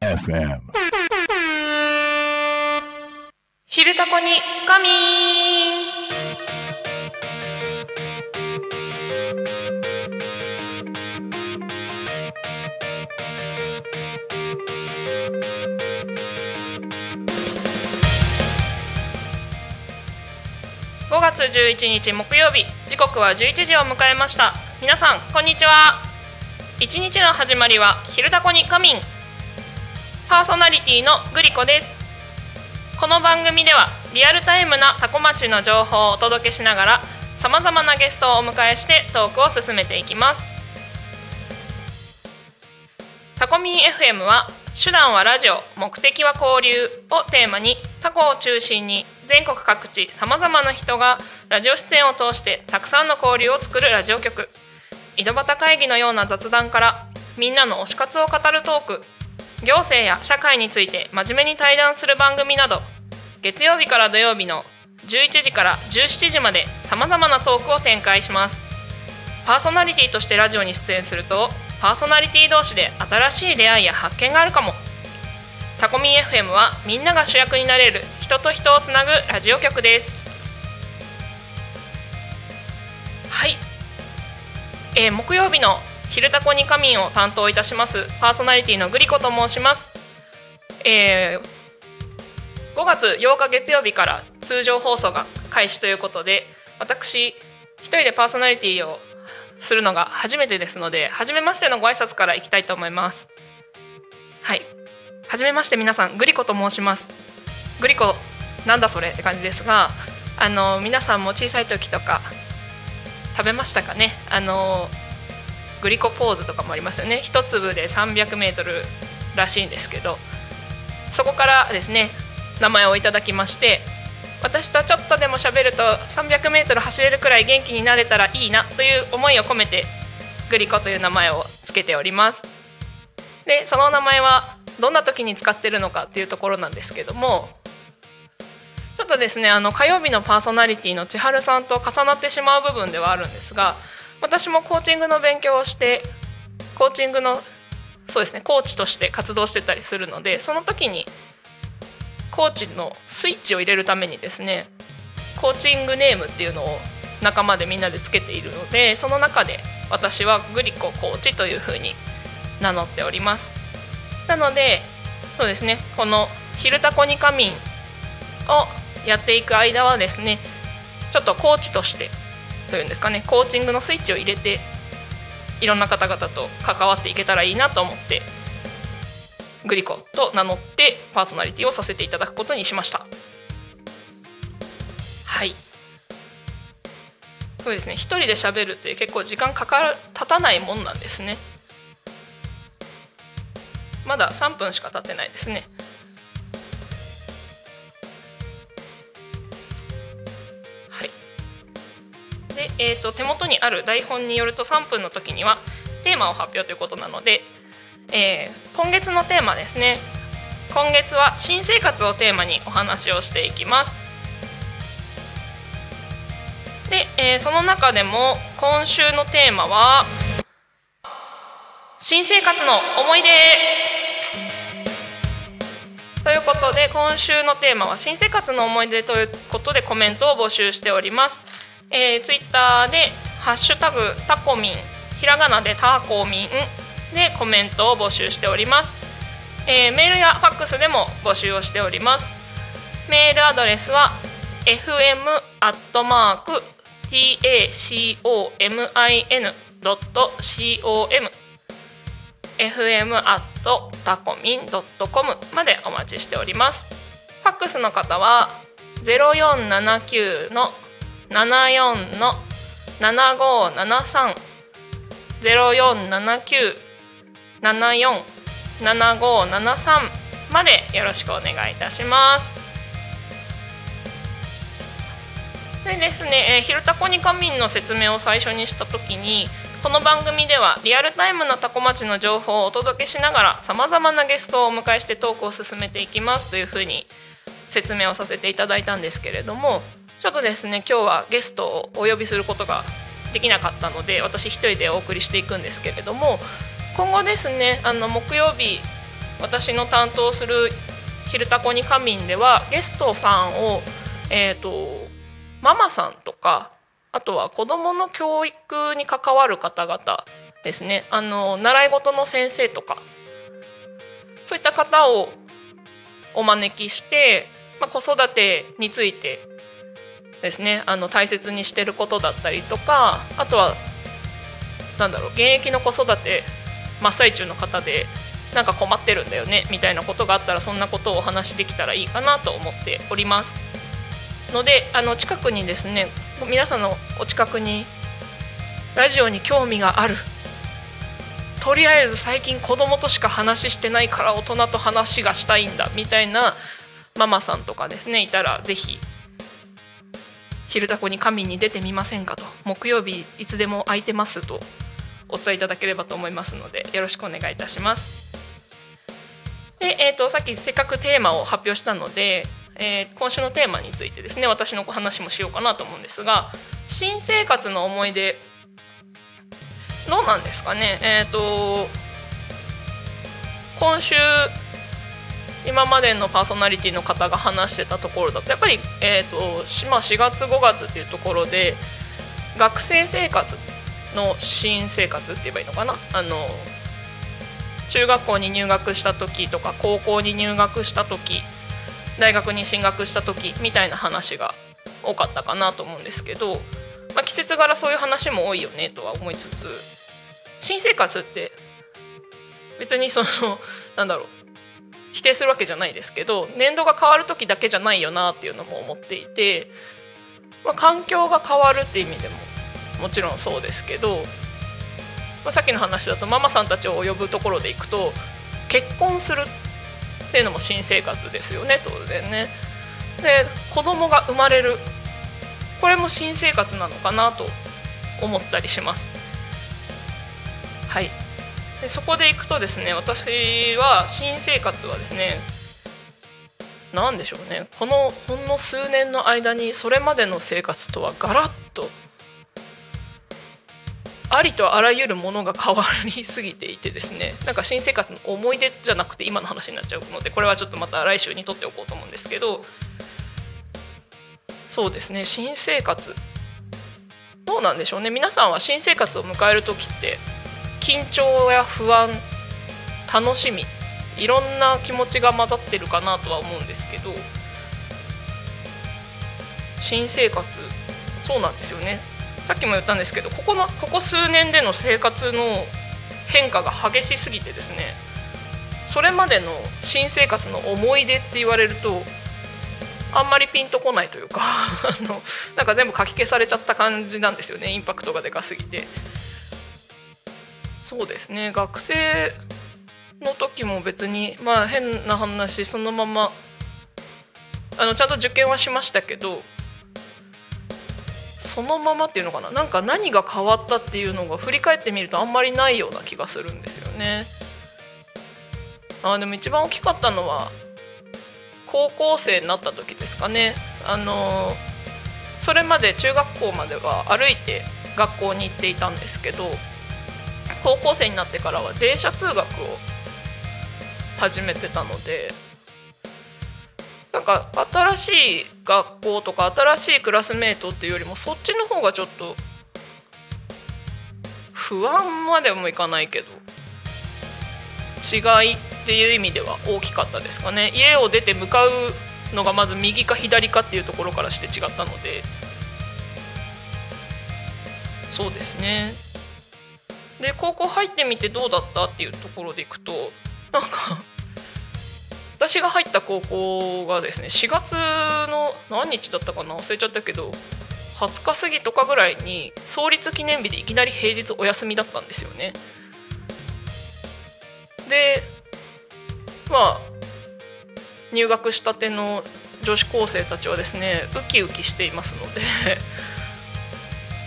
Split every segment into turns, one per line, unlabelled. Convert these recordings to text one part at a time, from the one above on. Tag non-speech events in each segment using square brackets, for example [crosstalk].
FM.
昼タコに仮眠5月11日木曜日。時刻は11時を迎えました。皆さんこんにちは。一日の始まりは昼タコに仮眠。パーソナリティのグリコです。この番組ではリアルタイムなタコ町の情報をお届けしながらさまざまなゲストをお迎えしてトークを進めていきます。タコミン FM は手段はラジオ目的は交流をテーマにタコを中心に全国各地さまざまな人がラジオ出演を通してたくさんの交流を作るラジオ局。井戸端会議のような雑談からみんなの推し活を語るトーク。行政や社会について真面目に対談する番組など月曜日から土曜日の11時から17時までさまざまなトークを展開します。パーソナリティとしてラジオに出演するとパーソナリティ同士で新しい出会いや発見があるかも。タコミン FM はみんなが主役になれる人と人をつなぐラジオ局です。はい、えー木曜日の「昼タコに仮眠」を担当いたします。パーソナリティのグリコと申します、えー5月8日月曜日から通常放送が開始ということで私一人でパーソナリティをするのが初めてですので初めましてのご挨拶からいきたいと思います。はい。初めまして皆さんグリコと申します。グリコなんだそれ？って感じですがあの皆さんも小さい時とか食べましたかね？あのグリコポーズとかもありますよね。一粒で 300m らしいんですけどそこからですね名前をいただきまして私とちょっとでも喋ると 300m 走れるくらい元気になれたらいいなという思いを込めてグリコという名前をつけております。でその名前はどんな時に使ってるのかっていうところなんですけどもちょっとですねあの火曜日のパーソナリティの千春さんと重なってしまう部分ではあるんですが私もコーチングの勉強をしてコーチングのそうですねコーチとして活動してたりするのでその時にコーチのスイッチを入れるためにですねコーチングネームっていうのを仲間でみんなでつけているのでその中で私はグリココーチというふうに名乗っております。なのでそうですねこの「昼タコに仮眠」をやっていく間はですねちょっとコーチとしてというんですかねコーチングのスイッチを入れていろんな方々と関わっていけたらいいなと思ってグリコと名乗ってパーソナリティをさせていただくことにしました。はい。そうですね一人で喋るって結構時間かか経たないもんなんですね。まだ3分しか経ってないですね。はい。で、えー、と手元にある台本によると3分の時にはテーマを発表ということなのでえー今月のテーマですね。今月は新生活をテーマにお話をしていきます。で、えーその中でも今週のテーマは新生活の思い出。ということで今週のテーマは新生活の思い出ということでコメントを募集しております、えー、ツイッターで「ハッシュタグタコミン」ひらがなでタコミンでコメントを募集しております、えーメールやファックスでも募集をしております。メールアドレスは fm.tacomin.com fm.tacomin.com までお待ちしております。ファックスの方は0479の74の7573 0479 747573までよろしくお願いいたします。でですね、えー、ひるたこに仮眠の説明を最初にした時にこの番組ではリアルタイムなタコ町の情報をお届けしながらさまざまなゲストをお迎えしてトークを進めていきますというふうに説明をさせていただいたんですけれどもちょっとですね今日はゲストをお呼びすることができなかったので私一人でお送りしていくんですけれども今後ですねあの木曜日私の担当する「昼タコに仮眠」ではゲストさんを、えーと、ママさんとかあとは子どもの教育に関わる方々ですね。あの習い事の先生とかそういった方をお招きして、まあ、子育てについてですね。あの大切にしてることだったりとかあとはなんだろう現役の子育て真っ最中の方でなんか困ってるんだよねみたいなことがあったらそんなことをお話しできたらいいかなと思っております。のであの近くにですね皆さんのお近くにラジオに興味があるとりあえず最近子供としか話してないから大人と話がしたいんだみたいなママさんとかですねいたら是非「昼タコに神に出てみませんか?」と「木曜日いつでも空いてます」とお伝えいただければと思いますのでよろしくお願いいたします。で、えーと、さっきせっかくテーマを発表したので、えー、今週のテーマについてですね私の話もしようかなと思うんですが新生活の思い出どうなんですかね？えっ、ー、と今週今までのパーソナリティの方が話してたところだとやっぱり、えーとまあ、4月5月っていうところで学生生活の新生活って言えばいいのかな？あの中学校に入学した時とか高校に入学した時大学に進学した時みたいな話が多かったかなと思うんですけど、まあ、季節柄そういう話も多いよねとは思いつつ新生活って別にその [laughs] なんだろう否定するわけじゃないですけど年度が変わる時だけじゃないよなっていうのも思っていて、まあ、環境が変わるって意味でももちろんそうですけど、まあ、さっきの話だとママさんたちを呼ぶところでいくと結婚するっていうのも新生活ですよね当然ね。で子供が生まれるこれも新生活なのかなと思ったりします。はいでそこでいくとですね私は新生活はですね何でしょうねこのほんの数年の間にそれまでの生活とはガラッとありとあらゆるものが変わりすぎていてですねなんか新生活の思い出じゃなくて今の話になっちゃうのでこれはちょっとまた来週にとっておこうと思うんですけどそうですね新生活。どうなんでしょうね。皆さんは新生活を迎える時って緊張や不安楽しみいろんな気持ちが混ざってるかなとは思うんですけど新生活そうなんですよね。さっきも言ったんですけどここのここ数年での生活の変化が激しすぎてですねそれまでの新生活の思い出って言われるとあんまりピンとこないというか [laughs] あのなんか全部かき消されちゃった感じなんですよねインパクトがでかすぎて。そうですね学生の時も別にまあ変な話そのままあのちゃんと受験はしましたけどそのままっていうのかな？なんか何が変わったっていうのが振り返ってみるとあんまりないような気がするんですよね。あでも一番大きかったのは高校生になった時ですかね。あのそれまで中学校までは歩いて学校に行っていたんですけど高校生になってからは電車通学を始めてたのでなんか新しい学校とか新しいクラスメートっていうよりもそっちの方がちょっと不安までもいかないけど違いっていう意味では大きかったですかね。家を出て向かうのがまず右か左かっていうところからして違ったので。そうですね。で高校入ってみてどうだったっていうところでいくとなんか私が入った高校がですね4月の何日だったかな忘れちゃったけど20日過ぎとかぐらいに創立記念日でいきなり平日お休みだったんですよね。でまあ入学したての女子高生たちはですねウキウキしていますので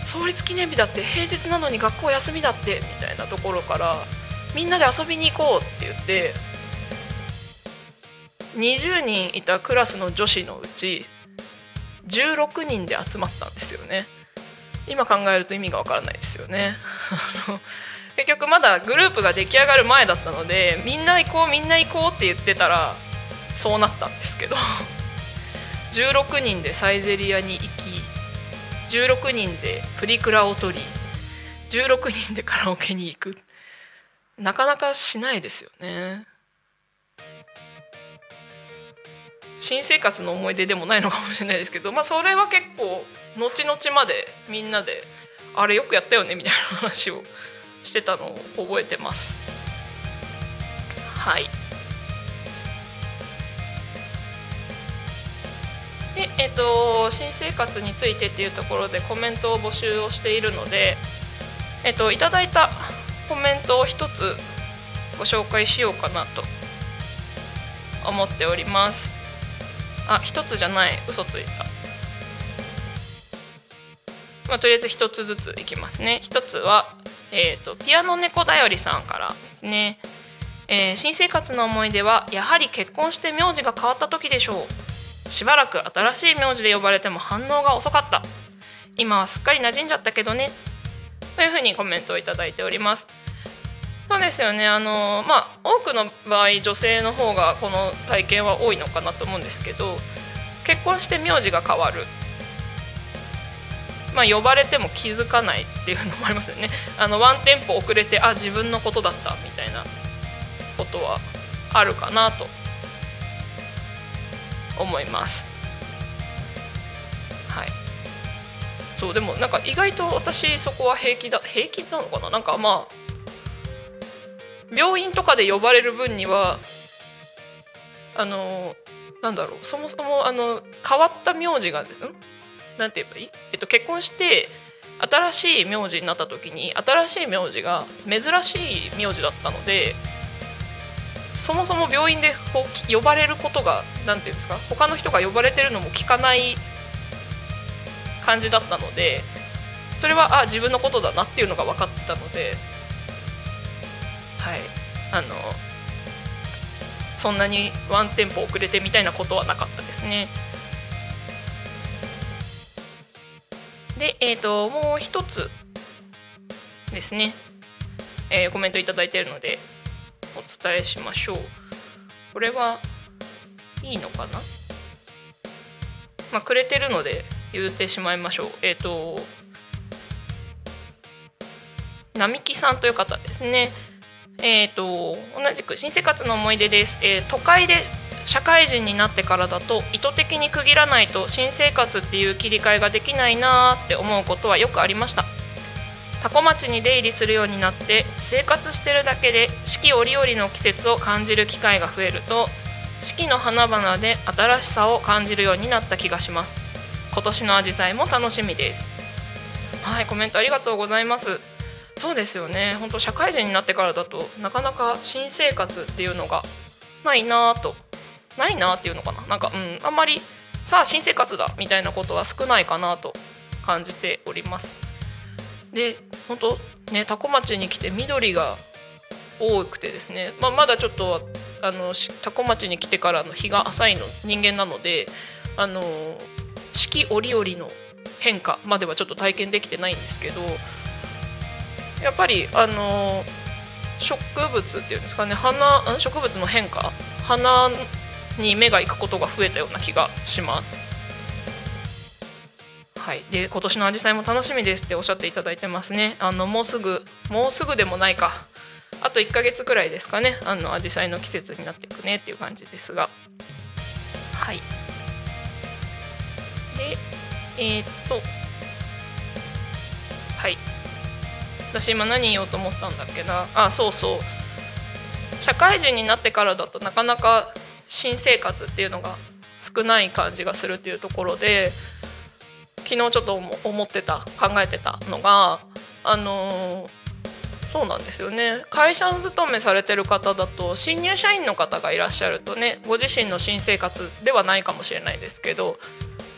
創立記念日だって平日なのに学校休みだってみたいなところからみんなで遊びに行こうって言って20人いたクラスの女子のうち16人で集まったんですよね。今考えると意味がわからないですよね。[laughs] 結局まだグループが出来上がる前だったのでみんな行こうみんな行こうって言ってたらそうなったんですけど。[laughs] 16人でサイゼリアに行き16人でプリクラを撮り16人でカラオケに行く。なかなかしないですよね。新生活の思い出でもないのかもしれないですけどまあそれは結構後々までみんなであれよくやったよねみたいな話をしてたのを覚えてます。はい。でえっ、と新生活についてっていうところでコメントを募集をしているのでえっ、といただいたコメントを一つご紹介しようかなと思っております。あ一つじゃない。嘘ついた。まあ、とりあえず一つずついきますね。一つは、えーと、ピアノ猫だよりさんからですね、えー、新生活の思い出はやはり結婚して名字が変わった時でしょう。しばらく新しい名字で呼ばれても反応が遅かった。今はすっかり馴染んじゃったけどね。というふうにコメントを頂いております。そうですよね。あのまあ多くの場合女性の方がこの体験は多いのかなと思うんですけど結婚して名字が変わる。まあ、呼ばれても気づかないっていうのもありますよね。あのワンテンポ遅れてあ自分のことだったみたいなことはあるかなと思います。はい。そうでもなんか意外と私そこは平気だ平気なのかな？なんかまあ病院とかで呼ばれる分にはあのなんだろうそもそもあの変わった名字がん？なんて言えばいい、えっと、結婚して新しい名字になった時に新しい名字が珍しい名字だったのでそもそも病院で呼ばれることが何て言うんですか？他の人が呼ばれてるのも聞かない感じだったのでそれはあ自分のことだなっていうのが分かったのではい。あのそんなにワンテンポ遅れてみたいなことはなかったですね。で、えーと、もう一つですね、えー、コメント頂いてるのでお伝えしましょう。これはいいのかな？まあくれてるので言ってしまいましょう。えっ、ー、と並木さんという方ですね。えっ、ー、と同じく新生活の思い出です、えー、都会で社会人になってからだと意図的に区切らないと新生活っていう切り替えができないなって思うことはよくありました。多古町に出入りするようになって生活してるだけで四季折々の季節を感じる機会が増えると四季の花々で新しさを感じるようになった気がします。今年の紫陽花も楽しみです。はいコメントありがとうございます。そうですよね。本当社会人になってからだとなかなか新生活っていうのがないなとないなっていうのかな？なんか、うん、あんまりさあ新生活だみたいなことは少ないかなと感じております。で本当ね多古町に来て緑が多くてですね、まあ、まだちょっとあの多古町に来てからの日が浅いの人間なのであの四季折々の変化まではちょっと体験できてないんですけどやっぱりあの植物っていうんですかね花植物の変化？花に目が行くことが増えたような気がします。はい、で今年のアジサイも楽しみですっておっしゃっていただいてますね。あのもうすぐもうすぐでもないか。あと1ヶ月くらいですかね。あのアジサイの季節になっていくねっていう感じですが。はい。で、えー、っとはい。私今何言おうと思ったんだっけな。あ、そうそう。社会人になってからだとなかなか新生活っていうのが少ない感じがするっていうところで昨日ちょっと思ってた考えてたのがあのそうなんですよね会社勤めされてる方だと新入社員の方がいらっしゃるとねご自身の新生活ではないかもしれないですけど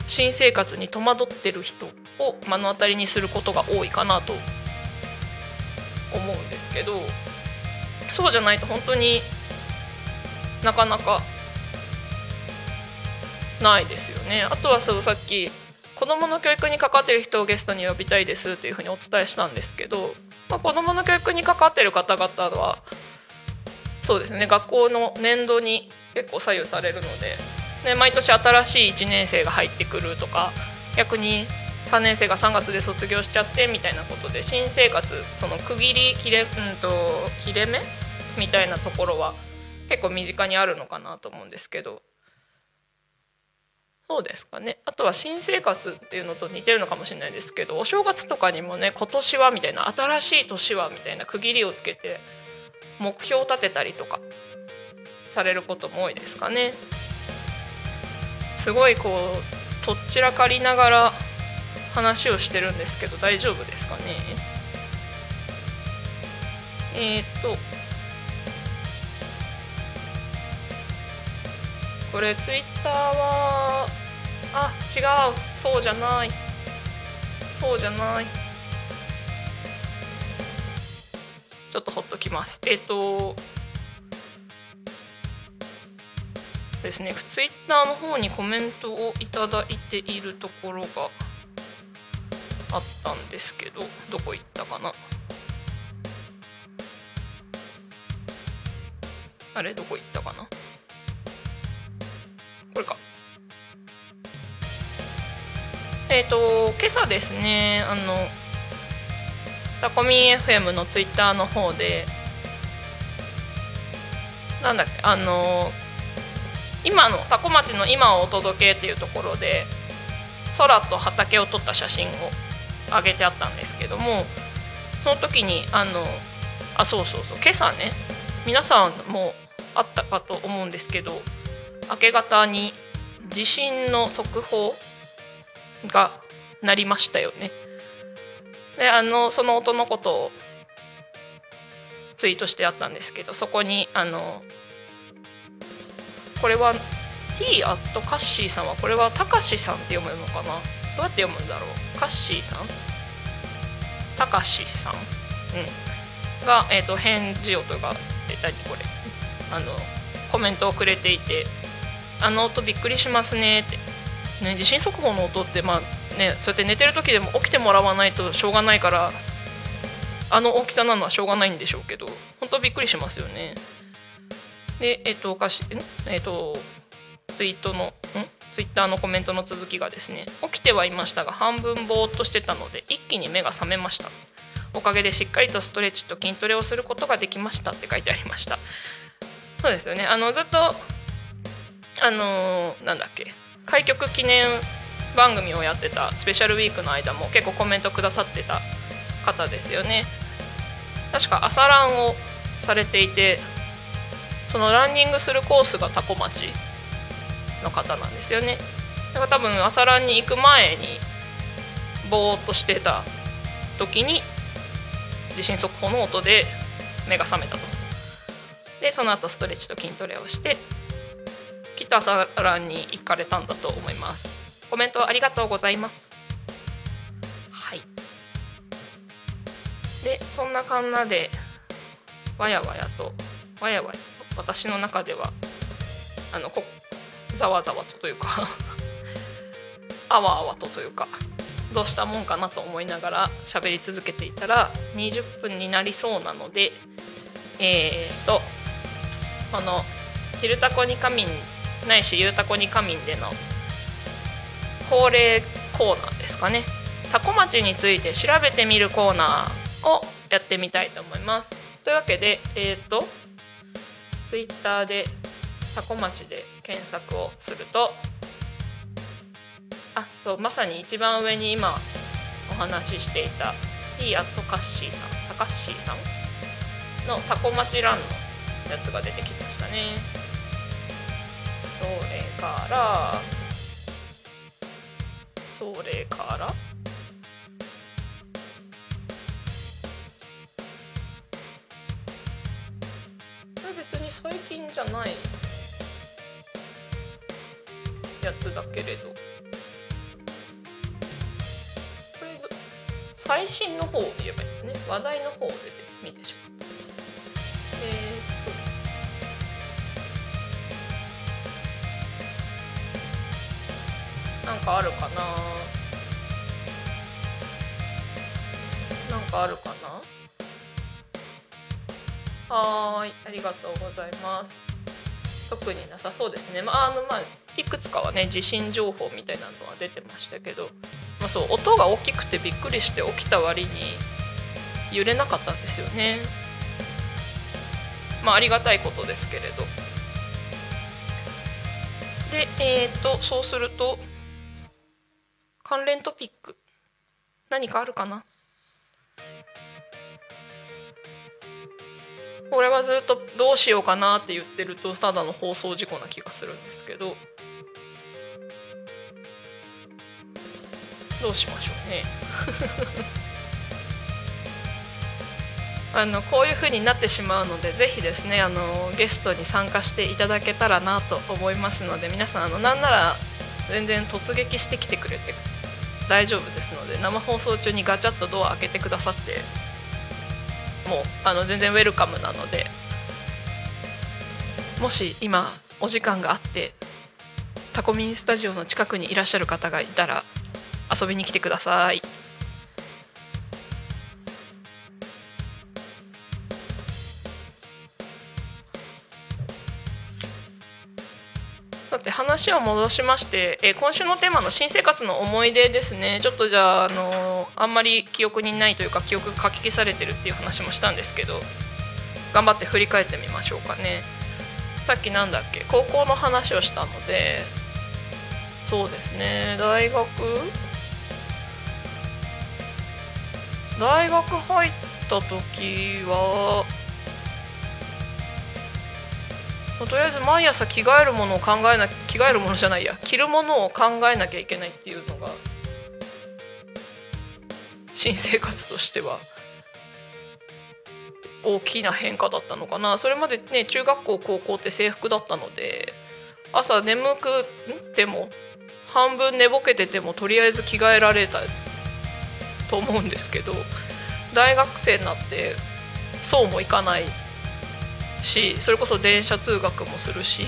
新生活に戸惑ってる人を目の当たりにすることが多いかなと思うんですけどそうじゃないと本当になかなかないですよね。あとはそうさっき子どもの教育に関わってる人をゲストに呼びたいですというふうにお伝えしたんですけど、まあ、子どもの教育に関わってる方々はそうですね。学校の年度に結構左右されるのでで毎年新しい1年生が入ってくるとか逆に3年生が3月で卒業しちゃってみたいなことで新生活その区切り切れ,、うんと、切れ目みたいなところは結構身近にあるのかなと思うんですけどそうですかねあとは新生活っていうのと似てるのかもしれないですけどお正月とかにもね今年はみたいな新しい年はみたいな区切りをつけて目標を立てたりとかされることも多いですかね。すごいこうとっちらかりながら話をしてるんですけど大丈夫ですかね？えー、っとこれツイッターはあ違う。そうじゃない。そうじゃない。ちょっとほっときます。えー、っとですね。ツイッターの方にコメントをいただいているところがあったんですけどどこ行ったかな？あれ？どこ行ったかな？これか。えっ、ー、と今朝ですねあのタコミン FM のツイッターの方でなんだっけあの今の多古町の今をお届けっていうところで空と畑を撮った写真を上げてあったんですけどもその時にあのあそうそうそう今朝ね皆さんもあったかと思うんですけど明け方に地震の速報が鳴りましたよね。であのその音のことをツイートしてあったんですけどそこにあのこれは T アットカッシーさんはこれはたかしさんって読むのかな？どうやって読むんだろう？カッシーさん？たかしさん、うん、が、えーと、返事をというかえ何これ。あのコメントをくれていて「あの音びっくりしますね」って、ね、地震速報の音ってまあねそうやって寝てる時でも起きてもらわないとしょうがないからあの大きさなのはしょうがないんでしょうけど本当びっくりしますよね。で、えっと、おかし、えっと、ツイートの、ん？ツイッターのコメントの続きがですね、起きてはいましたが、半分ぼーっとしてたので、一気に目が覚めました。おかげでしっかりとストレッチと筋トレをすることができましたって書いてありました。そうですよね。あの、ずっと、あのー、なんだっけ、開局記念番組をやってたスペシャルウィークの間も結構コメントくださってた方ですよね。確か朝ランをされていてそのランニングするコースが多古町の方なんですよね。だから多分朝ランに行く前にぼーっとしてた時に地震速報の音で目が覚めたと。でその後ストレッチと筋トレをしてきっと朝ランに行かれたんだと思います。コメントありがとうございます。はい。でそんなかんなでわやわやとわやわや私の中ではあのこざわざわとというか。[laughs] あわあわとというか。どうしたもんかなと思いながら喋り続けていたら20分になりそうなのでえーとこの「昼タコに仮眠」ないし「ゆうたこに仮眠」での恒例コーナーですかね。タコ町について調べてみるコーナーをやってみたいと思います。というわけでえっ、ー、とツイッターで多古町で検索をするとあそうまさに一番上に今お話ししていた T アットカッシーさんタカッシーさんのタコ町ランのやつが出てきましたね。それからそれからそれ別に最近じゃない。やつだけれど。これ最新の方を言えばいいね。話題の方で見てしまったえー、っと。なんかあるかな？なんかあるかな？はーい、ありがとうございます。特になさそうですね。まあ、あの、まあ、いくつかはね地震情報みたいなのは出てましたけど、まあ、そう音が大きくてびっくりして起きた割に揺れなかったんですよね。まあありがたいことですけれど。でえっ、とそうすると関連トピック何かあるかな？これはずっとどうしようかなって言ってるとただの放送事故な気がするんですけど。どうしましょうね。[laughs] あのこういう風になってしまうのでぜひですねあのゲストに参加していただけたらなと思いますので皆さんあのなんなら全然突撃してきてくれて大丈夫ですので生放送中にガチャッとドア開けてくださってもあの全然ウェルカムなのでもし今お時間があってタコミンスタジオの近くにいらっしゃる方がいたら遊びに来てください。さて話を戻しまして、えー今週のテーマの新生活の思い出ですね。ちょっとじゃあ、あのーあんまり記憶にないというか記憶が書き消されてるっていう話もしたんですけど頑張って振り返ってみましょうかね。さっきなんだっけ？高校の話をしたのでそうですね。大学？大学入った時はとりあえず毎朝着替えるものを考えな着替えるものじゃないや。着るものを考えなきゃいけないっていうのが新生活としては大きな変化だったのかな。それまでね中学校高校って制服だったので朝眠くても半分寝ぼけててもとりあえず着替えられたと思うんですけど大学生になってそうもいかないしそれこそ電車通学もするし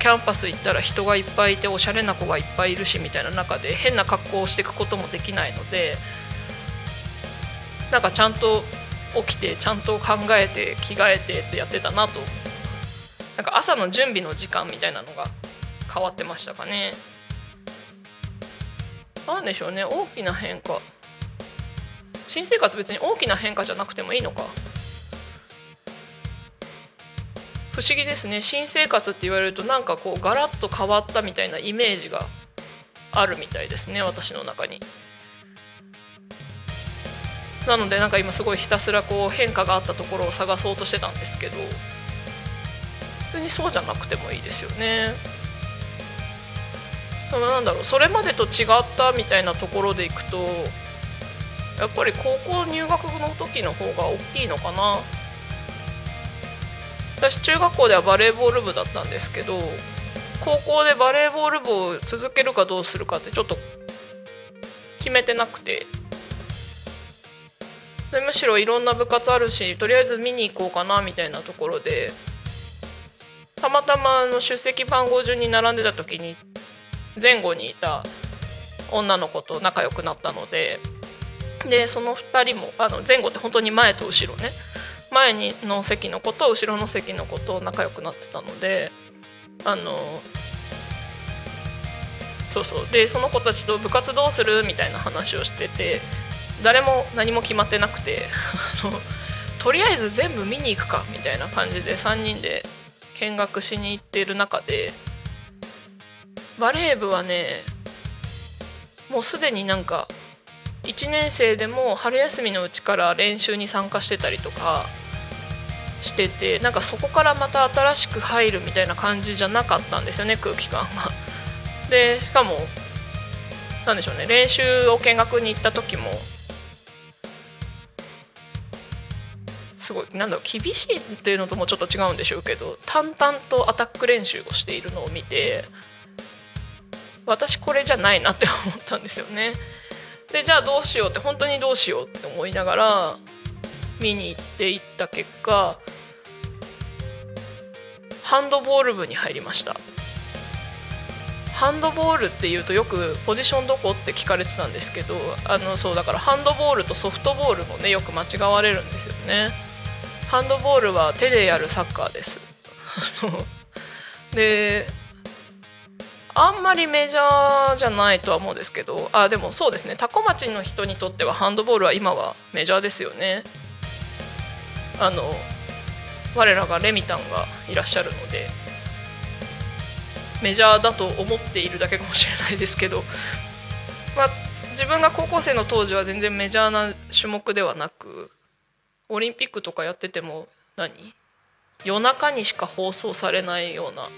キャンパス行ったら人がいっぱいいておしゃれな子がいっぱいいるしみたいな中で変な格好をしていくこともできないのでなんかちゃんと起きてちゃんと考えて着替えてってやってたなと。なんか朝の準備の時間みたいなのが変わってましたかね。なんでしょうね。大きな変化。新生活別に大きな変化じゃなくてもいいのか。不思議ですね。新生活って言われるとなんかこうガラッと変わったみたいなイメージがあるみたいですね私の中に。なのでなんか今すごいひたすらこう変化があったところを探そうとしてたんですけど普通にそうじゃなくてもいいですよね。でもなんだろうそれまでと違ったみたいなところでいくとやっぱり高校入学の時の方が大きいのかな。私中学校ではバレーボール部だったんですけど高校でバレーボール部を続けるかどうするかってちょっと決めてなくて。でむしろいろんな部活あるしとりあえず見に行こうかなみたいなところでたまたまの出席番号順に並んでた時に前後にいた女の子と仲良くなったのででその2人もあの前後って本当に前と後ろね。前にの席の子と後ろの席の子と仲良くなってたのであのそうそう。でその子たちと部活どうする？みたいな話をしてて誰も何も決まってなくて [laughs] とりあえず全部見に行くかみたいな感じで3人で見学しに行っている中でバレー部はねもうすでになんか1年生でも春休みのうちから練習に参加してたりとかしててなんかそこからまた新しく入るみたいな感じじゃなかったんですよね空気感が。でしかもなんでしょうね練習を見学に行った時もすごいなんだろう厳しいっていうのともちょっと違うんでしょうけど淡々とアタック練習をしているのを見て私これじゃないなって思ったんですよね。でじゃあどうしようって本当にどうしようって思いながら見に行っていった結果ハンドボール部に入りました。ハンドボールっていうとよくポジションどこって聞かれてたんですけどあのそうだからハンドボールとソフトボールもねよく間違われるんですよね。ハンドボールは手でやるサッカーです。であんまりメジャーじゃないとは思うんですけどあでもそうですね。多古町の人にとってはハンドボールは今はメジャーですよね。あの我らがレミタンがいらっしゃるのでメジャーだと思っているだけかもしれないですけど、まあ、自分が高校生の当時は全然メジャーな種目ではなくオリンピックとかやってても何？夜中にしか放送されないような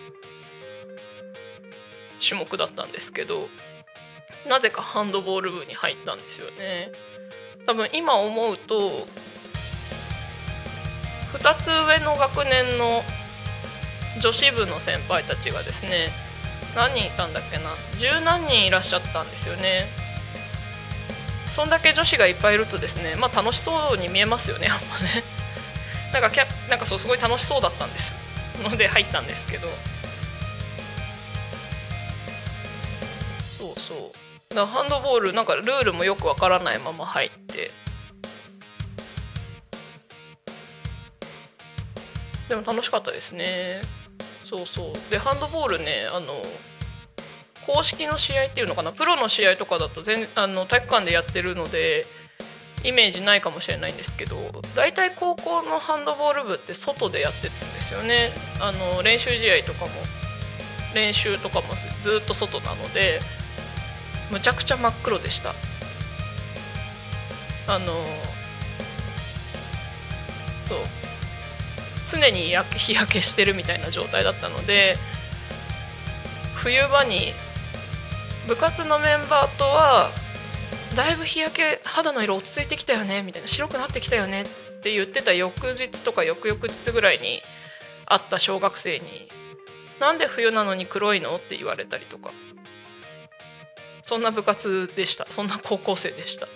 種目だったんですけどなぜかハンドボール部に入ったんですよね。多分今思うと2つ上の学年の女子部の先輩たちがですね何人いたんだっけな？十何人いらっしゃったんですよね。そんだけ女子がいっぱいいるとですねまあ楽しそうに見えますよねやっぱね。[laughs] なんかキャなんかそうすごい楽しそうだったんです。ので入ったんですけど。そうそう。だハンドボールなんかルールもよくわからないまま入って。でも楽しかったですね。そうそう。でハンドボールねあの公式の試合っていうのかな？プロの試合とかだと全あの体育館でやってるのでイメージないかもしれないんですけど大体高校のハンドボール部って外でやってるんですよね。あの練習試合とかも練習とかもずっと外なのでむちゃくちゃ真っ黒でした。あのそう。常に日焼けしてるみたいな状態だったので冬場に部活のメンバーとはだいぶ日焼け肌の色落ち着いてきたよねみたいな白くなってきたよねって言ってた翌日とか翌々日ぐらいに会った小学生に「なんで冬なのに黒いの?」って言われたりとか。そんな部活でした。そんな高校生でした。うん。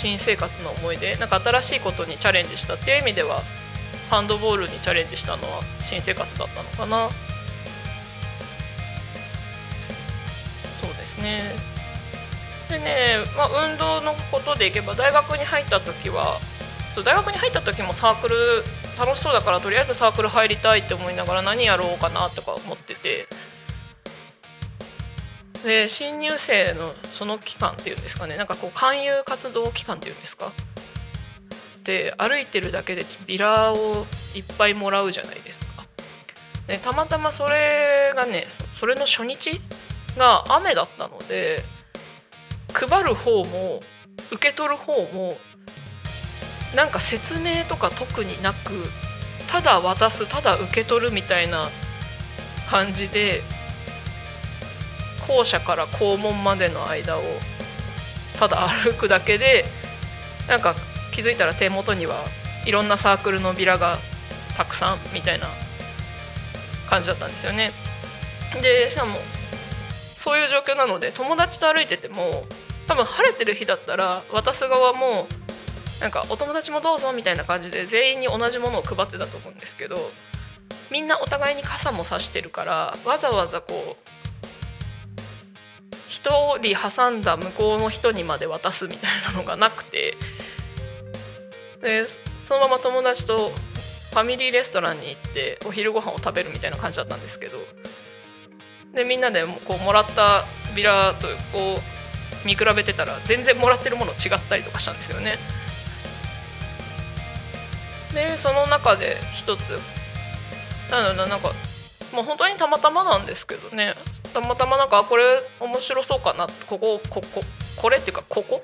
新生活の思い出なんか新しいことにチャレンジしたっていう意味ではハンドボールにチャレンジしたのは新生活だったのかな。そうですね。でね、まあ、運動のことでいけば大学に入った時はそう大学に入った時もサークル楽しそうだからとりあえずサークル入りたいって思いながら何やろうかなとか思っててで新入生のその期間っていうんですかね。なんかこう勧誘活動期間っていうんですか。で歩いてるだけでビラをいっぱいもらうじゃないですか。でたまたまそれがねそれの初日が雨だったので配る方も受け取る方もなんか説明とか特になくただ渡すただ受け取るみたいな感じで校舎から校門までの間をただ歩くだけでなんか気づいたら手元にはいろんなサークルのビラがたくさんみたいな感じだったんですよね。でしかもそういう状況なので友達と歩いてても多分晴れてる日だったら渡す側もなんかお友達もどうぞみたいな感じで全員に同じものを配ってたと思うんですけどみんなお互いに傘も差してるからわざわざこう1人挟んだ向こうの人にまで渡すみたいなのがなくて。でそのまま友達とファミリーレストランに行ってお昼ご飯を食べるみたいな感じだったんですけど。でみんなでこうもらったビラとこう見比べてたら全然もらってるもの違ったりとかしたんですよね。でその中で一つ。なんだなんかもう本当にたまたまなんですけどね。たまたまなんかこれ面白そうかな。こここここれっていうかここ？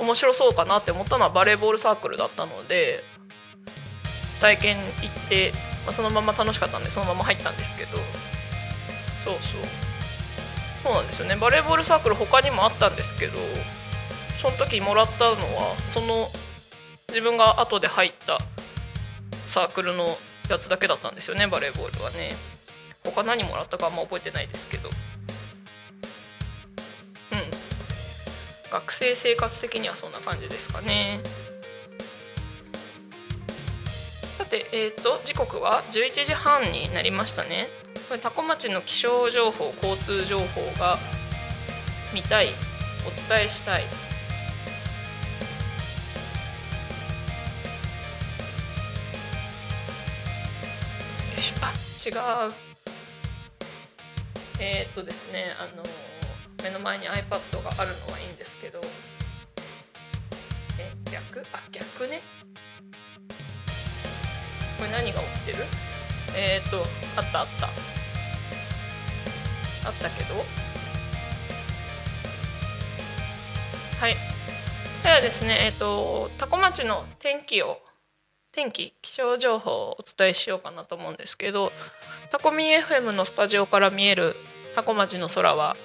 面白そうかなって思ったのはバレーボールサークルだったので体験行って、まあ、そのまま楽しかったんでそのまま入ったんですけど。そうそう。そうなんですよね。バレーボールサークル他にもあったんですけどその時もらったのはその自分が後で入ったサークルのやつだけだったんですよねバレーボールはね。他何もらったかあんま覚えてないですけど。うん。学生生活的にはそんな感じですかね。さてえっ、と時刻は11時半になりましたね。これ多古町の気象情報交通情報が見たいお伝えしたい。しょあ違う。えーっとですねあの目の前に iPad があるのはいいんですけど。え逆？あ逆ね。これ何が起きてる？えーっとあったあった。あったけど。はい。ではですねえーっと多古町の天気を天気気象情報をお伝えしようかなと思うんですけどタコミ FM のスタジオから見えるタコ町の空は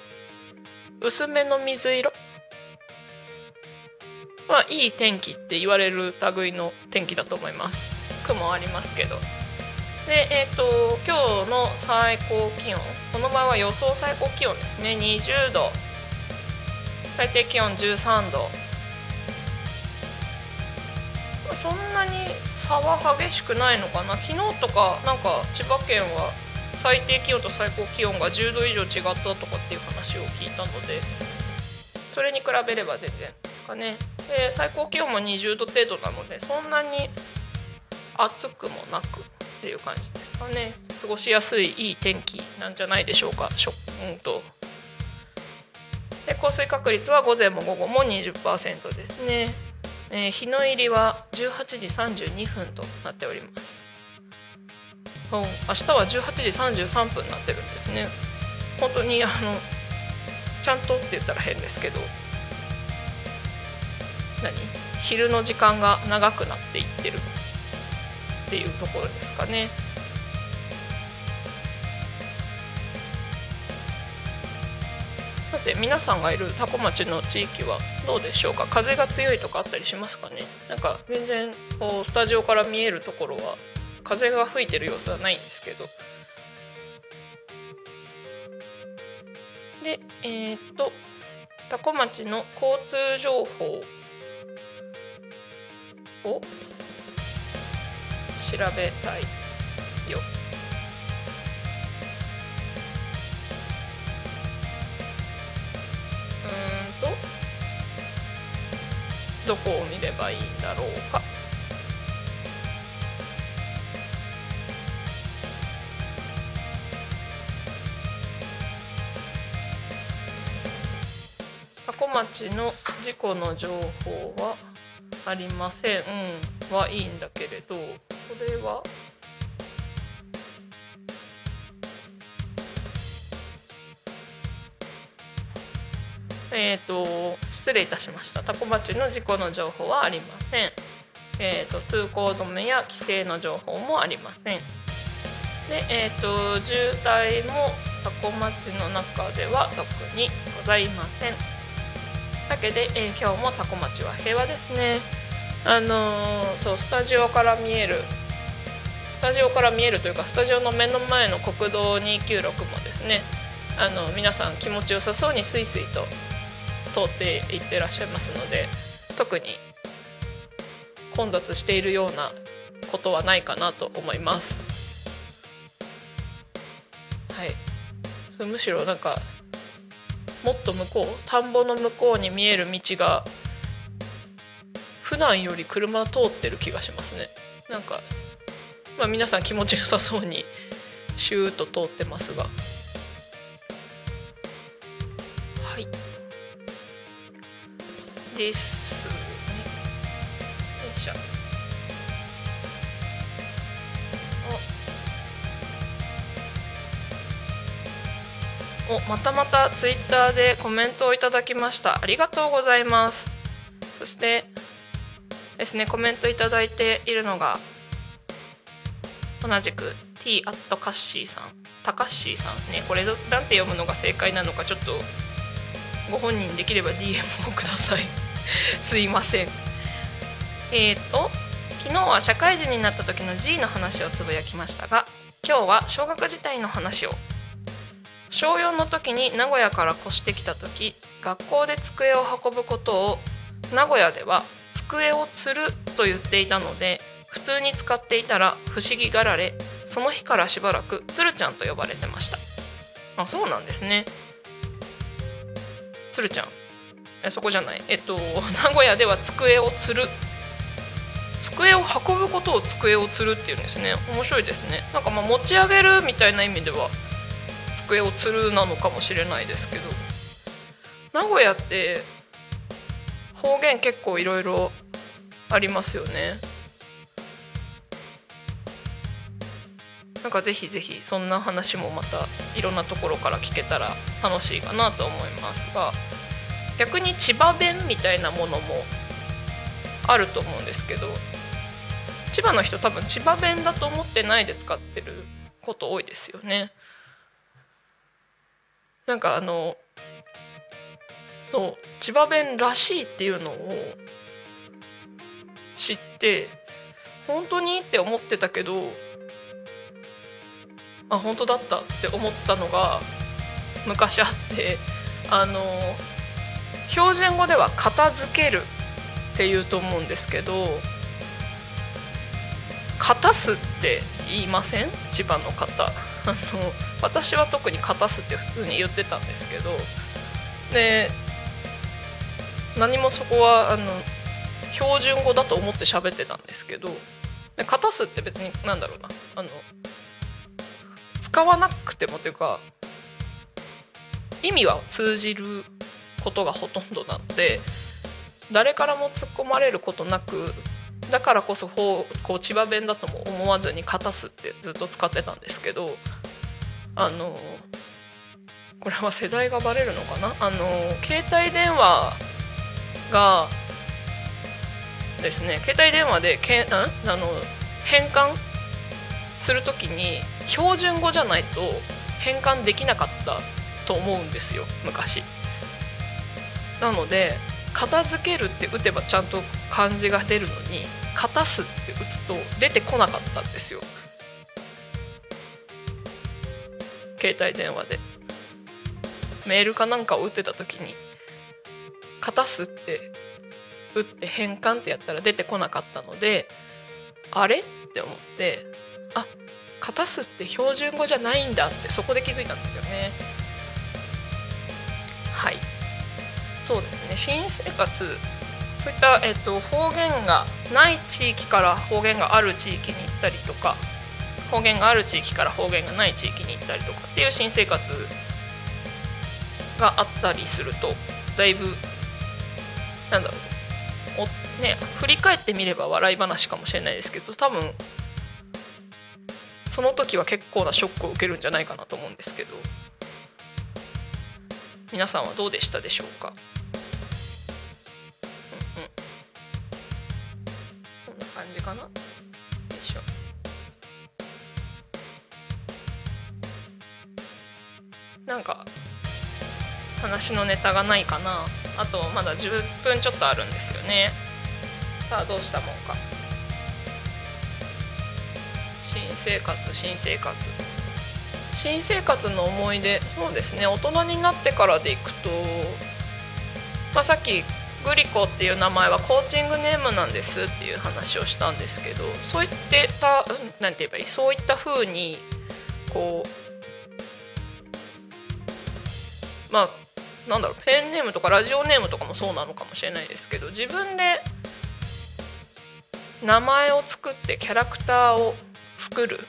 薄めの水色？まあいい天気って言われる類の天気だと思います。雲ありますけど。でえっ、と今日の最高気温。この場合は予想最高気温ですね。20度。最低気温13度。そんなに差は激しくないのかな？昨日とかなんか千葉県は最低気温と最高気温が10度以上違ったとかっていう話を聞いたのでそれに比べれば全然ですかね。で最高気温も20度程度なのでそんなに暑くもなくっていう感じですかね。過ごしやすいいい天気なんじゃないでしょうか。しょうんと。で降水確率は午前も午後も20%ですね。えー日の入りは18時32分となっております。うん明日は18時33分になってるんですね。本当にあのちゃんとって言ったら変ですけど。何？昼の時間が長くなっていってるっていうところですかね。さて皆さんがいる多古町の地域はどうでしょうか？風が強いとかあったりしますかね？なんか全然こうスタジオから見えるところは風が吹いてる様子はないんですけど。でえーっと多古町の交通情報を調べたいよ。ーんとどこを見ればいいんだろうか。多古町の事故の情報はありません、うん、はいいんだけれど。これは？えー、と失礼いたしました。多古町の事故の情報はありません、えー、と通行止めや規制の情報もありません。で、えー、と渋滞も多古町の中では特にございません。だけで、えー今日も多古町は平和ですね。あのーそうスタジオから見えるスタジオから見えるというかスタジオの目の前の国道296もですねあの皆さん気持ちよさそうにスイスイと通っていってらっしゃいますので特に混雑しているようなことはないかなと思います。はい、むしろなんかもっと向こう田んぼの向こうに見える道が普段より車通ってる気がしますね。なんか、まあ、皆さん気持ちよさそうにシューッと通ってますが。です。ねよいしょ。お。おまたまたツイッターでコメントをいただきました。ありがとうございます。そしてですねコメントいただいているのが同じく t アットカッシーさん。タカッシーさんね。これなんて読むのが正解なのかちょっとご本人できれば DM をください。[laughs] すいません。えー、と昨日は社会人になった時の G の話をつぶやきましたが今日は小学時代の話を。小4の時に名古屋から越してきた時学校で机を運ぶことを名古屋では机を吊ると言っていたので普通に使っていたら不思議がられその日からしばらくつるちゃんと呼ばれてました。あそうなんですね。つるちゃん。えそこじゃない。えっと [laughs] 名古屋では机をつる。机を運ぶことを机をつるっていうんですね。面白いですね。なんかまあ持ち上げるみたいな意味では机をつるなのかもしれないですけど。名古屋って方言結構いろいろありますよね。なんかぜひぜひそんな話もまたいろんなところから聞けたら楽しいかなと思いますが。逆に千葉弁みたいなものもあると思うんですけど千葉の人多分千葉弁だと思ってないで使ってること多いですよね。なんかあのそう千葉弁らしいっていうのを知って本当にって思ってたけどあ本当だったって思ったのが昔あってあの標準語では「片付ける」って言うと思うんですけど「片す」って言いません？千葉の方。あの私は特に「片す」って普通に言ってたんですけど。で何もそこはあの標準語だと思って喋ってたんですけど。で「片す」って別に何だろうな。あの使わなくてもというか意味は通じることがほとんどなので誰からも突っ込まれることなくだからこそこう千葉弁だとも思わずに「かたす」ってずっと使ってたんですけどあのこれは世代がバレるのかな？あの携帯電話がですね携帯電話でけんあの変換する時に標準語じゃないと変換できなかったと思うんですよ昔。なので片付けるって打てばちゃんと漢字が出るのに「片す」って打つと出てこなかったんですよ。携帯電話で。メールかなんかを打ってた時に「片す」って打って変換ってやったら出てこなかったのであれって思ってあ片すって標準語じゃないんだってそこで気づいたんですよね。はい。そうですね。新生活。そういった、えっと、方言がない地域から方言がある地域に行ったりとか方言がある地域から方言がない地域に行ったりとかっていう新生活があったりするとだいぶなんだろうお、ね、振り返ってみれば笑い話かもしれないですけど多分その時は結構なショックを受けるんじゃないかなと思うんですけど。皆さんはどうでしたでしょうか？うんうん、こんな感じかな？よいしょ。なんか話のネタがないかな？あとまだ10分ちょっとあるんですよね。さあどうしたもんか？新生活新生活。新生活の思い出。そうですね。大人になってからでいくと、まあ、さっきグリコっていう名前はコーチングネームなんですっていう話をしたんですけどそういった何て言えばいい？そういった風にこうまあなんだろう？ペンネームとかラジオネームとかもそうなのかもしれないですけど自分で名前を作ってキャラクターを作る。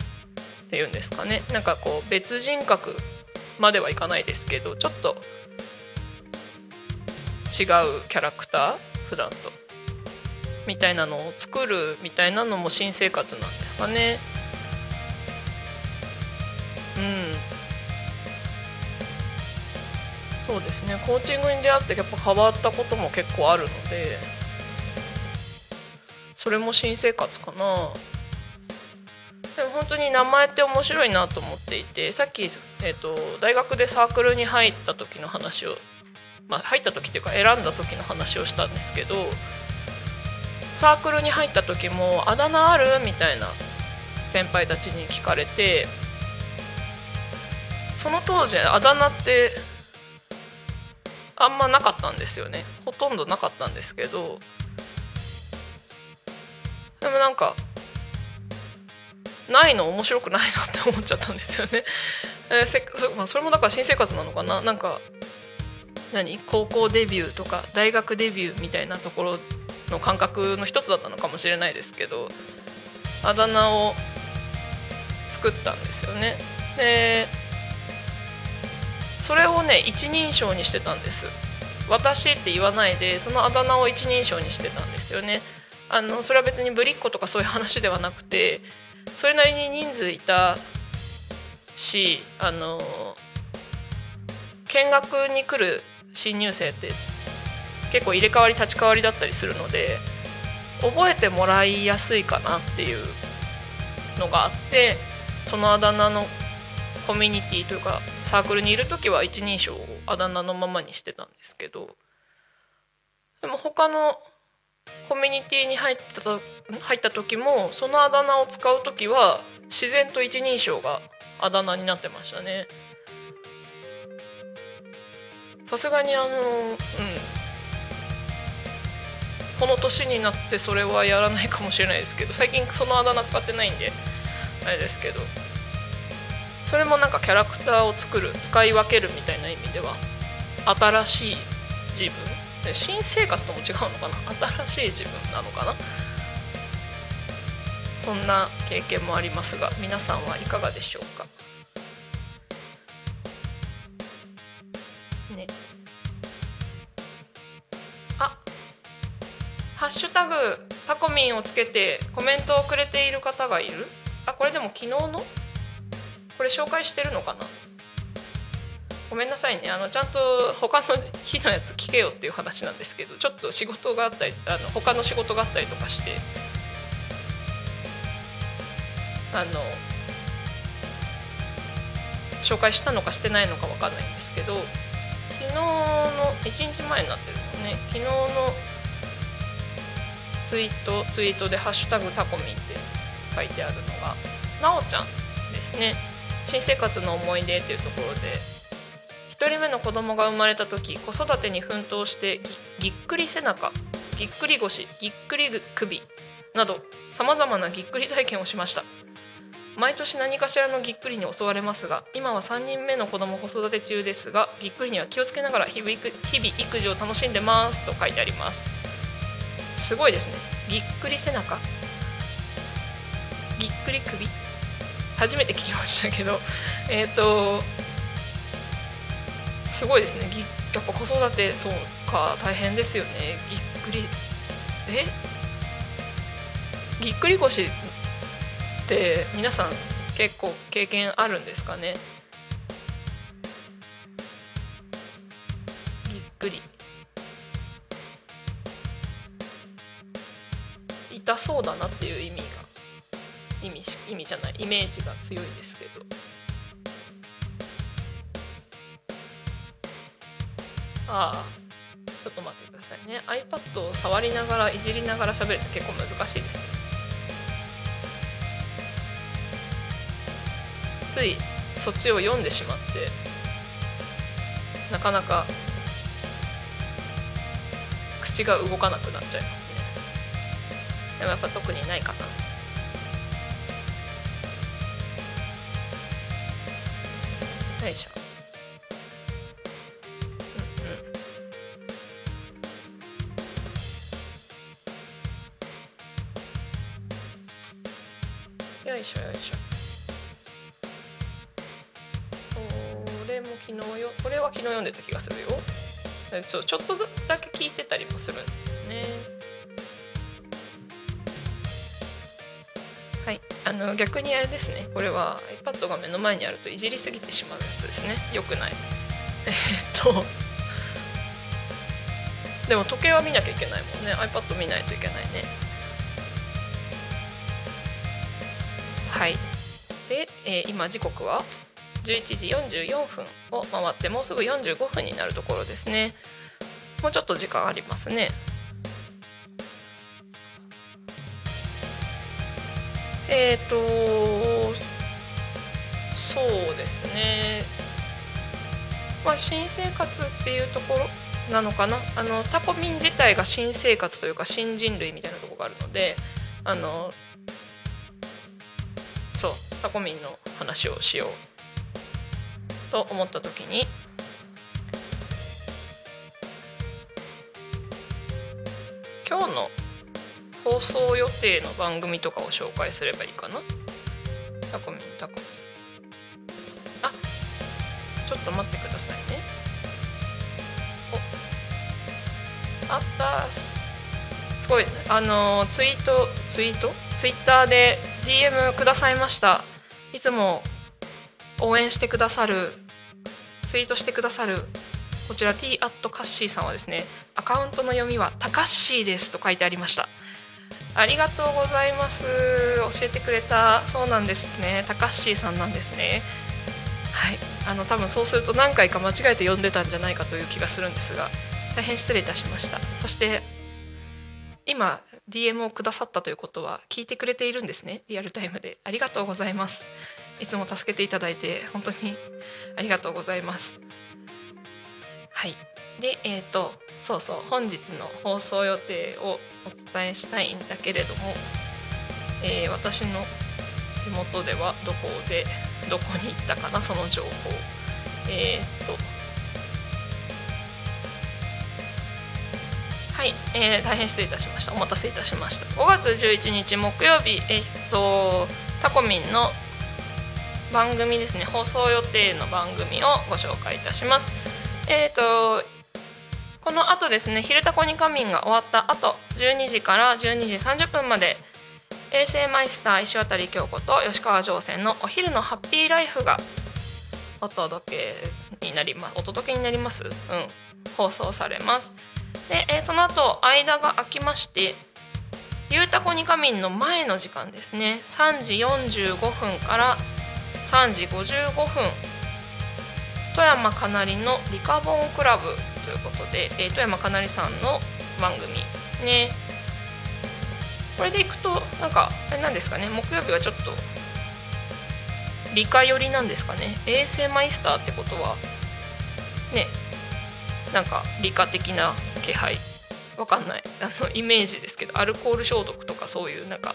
っていうんですかね。なんかこう別人格まではいかないですけどちょっと違うキャラクター普段と。みたいなのを作るみたいなのも新生活なんですかね。うん。そうですね。コーチングに出会ってやっぱ変わったことも結構あるのでそれも新生活かな。でも本当に名前って面白いなと思っていてさっき、えーと、大学でサークルに入った時の話をまあ、入った時っていうか選んだ時の話をしたんですけどサークルに入った時も「あだ名ある?」みたいな先輩たちに聞かれてその当時あだ名ってあんまなかったんですよねほとんどなかったんですけどでもなんかないの面白くないなって思っちゃったんですよね。[laughs] えー、せそまあ、それもだから新生活なのかななんか何？高校デビューとか大学デビューみたいなところの感覚の一つだったのかもしれないですけどあだ名を作ったんですよね。でそれをね一人称にしてたんです私って言わないでそのあだ名を一人称にしてたんですよねあのそれは別にぶりっ子とかそういう話ではなくてそれなりに人数いたしあの見学に来る新入生って結構入れ替わり立ち替わりだったりするので覚えてもらいやすいかなっていうのがあってそのあだ名のコミュニティというかサークルにいる時は一人称をあだ名のままにしてたんですけどでも他のコミュニティに入ったと入った時もそのあだ名を使う時は自然と一人称があだ名になってましたね。さすがにあのうん。この年になってそれはやらないかもしれないですけど最近そのあだ名使ってないんであれですけど。それもなんかキャラクターを作る使い分けるみたいな意味では新しい自分新生活とも違うのかな？新しい自分なのかな？そんな経験もありますが皆さんはいかがでしょうか？ね。あハッシュタグタコミンをつけてコメントをくれている方がいる？あこれでも昨日の？これ紹介してるのかな？ごめんなさいね。あのちゃんと他の日のやつ聞けよっていう話なんですけどちょっと仕事があったりあの他の仕事があったりとかして。あの紹介したのかしてないのか分かんないんですけど昨日の1日前になってるのね。昨日のツイートツイートで「ハッシュタグタコミン」って書いてあるのがなおちゃんですね。新生活の思い出っていうところで。1人目の子供が生まれた時子育てに奮闘してぎっくり背中ぎっくり腰ぎっくり首などさまざまなぎっくり体験をしました。毎年何かしらのぎっくりに襲われますが今は3人目の子供子育て中ですがぎっくりには気をつけながら日々日々育児を楽しんでますと書いてあります。すごいですね。ぎっくり背中。ぎっくり首？初めて聞きましたけど。えっ、ー、とすごいですね。ぎやっぱ子育てそうか大変ですよね。ぎっくりえ？ぎっくり腰って皆さん結構経験あるんですかね？ぎっくり。痛そうだなっていう意味が意味意味じゃないイメージが強いですけど。ああ。ちょっと待ってくださいね。iPad を触りながらいじりながら喋るって結構難しいです。ついそっちを読んでしまってなかなか口が動かなくなっちゃいますね。でもやっぱ特にないかな。ちょちょっとだけ聞いてたりもするんですよね。はいあの逆にあれですね。これは iPad が目の前にあるといじりすぎてしまうやつですね。よくない。えっとでも時計は見なきゃいけないもんね。iPad 見ないといけないね。はい。で、えー、今時刻は11時44分を回ってもうすぐ45分になるところですね。もうちょっと時間ありますね。えっ、ー、とそうですね。まあ新生活っていうところなのかな。あのタコミン自体が新生活というか新人類みたいなところがあるのであのそうタコミンの話をしようと思った時に今日の放送予定の番組とかを紹介すればいいかな？タコミンタコミン。あちょっと待ってくださいね。おあった。すごいあのツイートツイート？ツイッターで DM くださいました。いつも応援してくださるツイートしてくださるこちら t アットカッシーさんはですねアカウントの読みはタカッシーですと書いてありました。ありがとうございます。教えてくれたそうなんですね。タカッシーさんなんですね。はい。あの多分そうすると何回か間違えて読んでたんじゃないかという気がするんですが大変失礼いたしました。そして今 DM をくださったということは聞いてくれているんですね。リアルタイムで。ありがとうございます。いつも助けていただいて本当にありがとうございます。はい。でえっ、ー、とそうそう本日の放送予定をお伝えしたいんだけれども、えー、私の手元ではどこでどこに行ったかなその情報。えっ、ー、とはい、えー、大変失礼いたしました。お待たせいたしました。5月11日木曜日。えっ、ー、とタコミンの番組ですね。放送予定の番組をご紹介いたします。えっ、ー、とこの後ですね「昼タコに仮眠」が終わった後12時から12時30分まで衛星マイスター石渡京子と吉川上船のお昼のハッピーライフがお届けになります。お届けになります？うん。放送されます。で、えー、その後間が空きまして「ゆうたこに仮眠」の前の時間ですね。3時45分から3時55分富山かなりのリカボンクラブということで、えー、富山かなりさんの番組ね。これでいくとなんかあれなんですかね。木曜日はちょっと理科寄りなんですかね。衛星マイスターってことはね。なんか理科的な気配。わかんない。あのイメージですけどアルコール消毒とかそういうなんか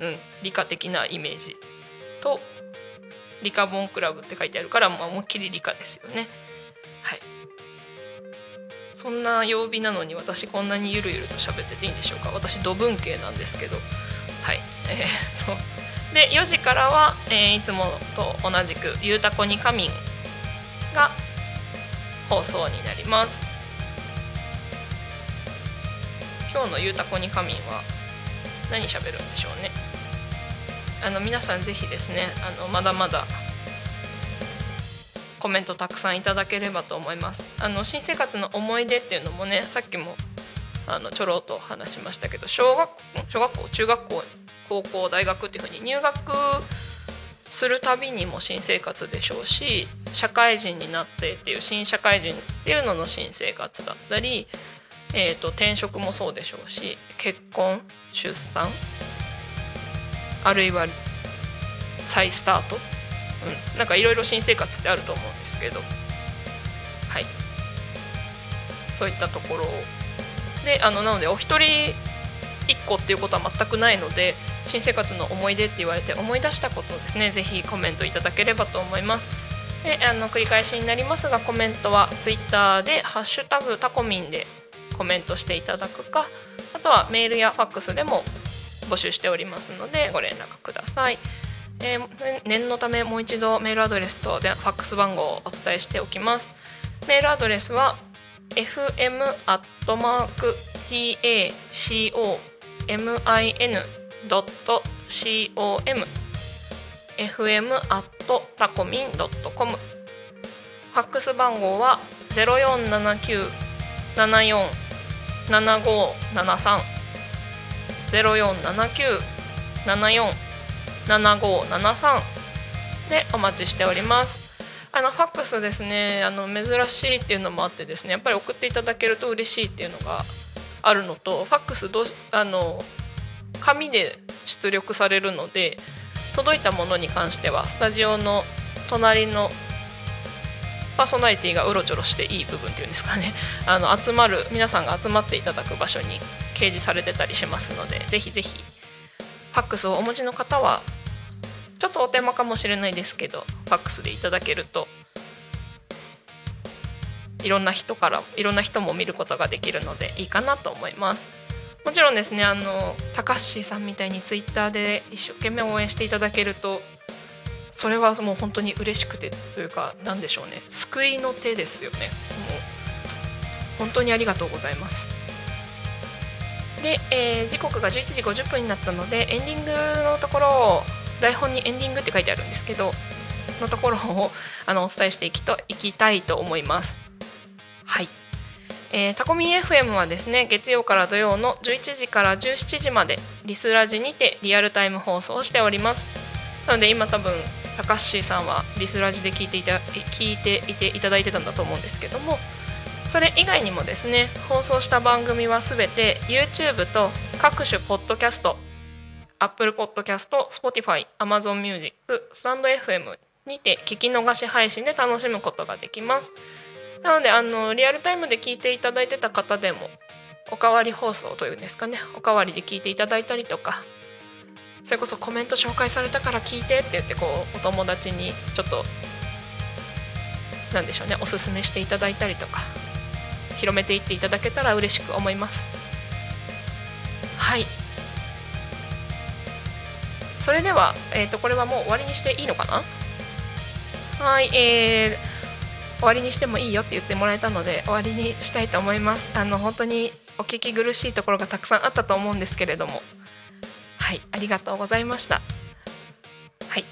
うん理科的なイメージとリカボンクラブって書いてあるから、まあ、思いっきり理科ですよね。はい。そんな曜日なのに私こんなにゆるゆると喋ってていいんでしょうか？私土文系なんですけど。はい。えー、っとで4時からは、えー、いつもと同じく「ゆうたこに仮眠」が放送になります。今日の「ゆうたこに仮眠」は何喋るんでしょうね？あの皆さんぜひですねあのまだまだコメントたくさんいただければと思います。あの新生活の思い出っていうのもねさっきもあのちょろっと話しましたけど小学小学校中学校高校大学っていうふうに入学するたびにも新生活でしょうし社会人になってっていう新社会人っていうのの新生活だったり、えーと、転職もそうでしょうし結婚出産あるいは再スタート、うん、なんかいろいろ新生活ってあると思うんですけど。はい。そういったところを。であのなのでお一人1個っていうことは全くないので新生活の思い出って言われて思い出したことをですねぜひコメントいただければと思います。であの繰り返しになりますがコメントは Twitter で「ハッシュタグタコミン」でコメントしていただくかあとはメールやファックスでも募集しておりますのでご連絡ください、えー、念のためもう一度メールアドレスとファックス番号をお伝えしておきます。メールアドレスは fm.tacomin fm.tacomin.com fm tacomin.com ファックス番号は0479747573 0479747573でお待ちしております。あのファックスですねあの珍しいっていうのもあってですねやっぱり送っていただけると嬉しいっていうのがあるのとファックスどうあの紙で出力されるので届いたものに関してはスタジオの隣のパーソナリティがうろちょろしていい部分っていうんですかね。[laughs] あの集まる皆さんが集まっていただく場所に掲示されてたりしますのでぜひぜひファックスをお持ちの方はちょっとお手間かもしれないですけどファックスでいただけるといろんな人からいろんな人も見ることができるのでいいかなと思います。もちろんですねあの高橋さんみたいにツイッターで一生懸命応援していただけるとそれはもう本当に嬉しくてというか何でしょうね。救いの手ですよね。もう本当にありがとうございます。で、えー時刻が11時50分になったのでエンディングのところを台本にエンディングって書いてあるんですけどのところをあのお伝えしていきといきたいと思います。はい。えータコミン FM はですね月曜から土曜の11時から17時までリスラジにてリアルタイム放送しております。なので今多分高橋さんはリスラジで聞いていた聞いていていただいてたんだと思うんですけどもそれ以外にもですね放送した番組はすべて YouTube と各種ポッドキャスト Apple Podcast、Spotify、Amazon Music、スタンド FM にて聞き逃し配信で楽しむことができます。なのであのリアルタイムで聞いていただいてた方でもおかわり放送というんですかねおかわりで聞いていただいたりとかそれこそコメント紹介されたから聞いてって言ってこうお友達にちょっとなんでしょうねおすすめしていただいたりとか広めていっていただけたら嬉しく思います。はい。それでは、えー、とこれはもう終わりにしていいのかな？はいえー、終わりにしてもいいよって言ってもらえたので終わりにしたいと思います。あの本当にお聞き苦しいところがたくさんあったと思うんですけれども。はいありがとうございました。はい。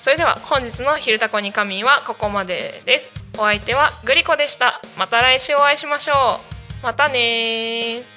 それでは本日の「昼タコに神」はここまでです。お相手はグリコでした。また来週お会いしましょう。またねー。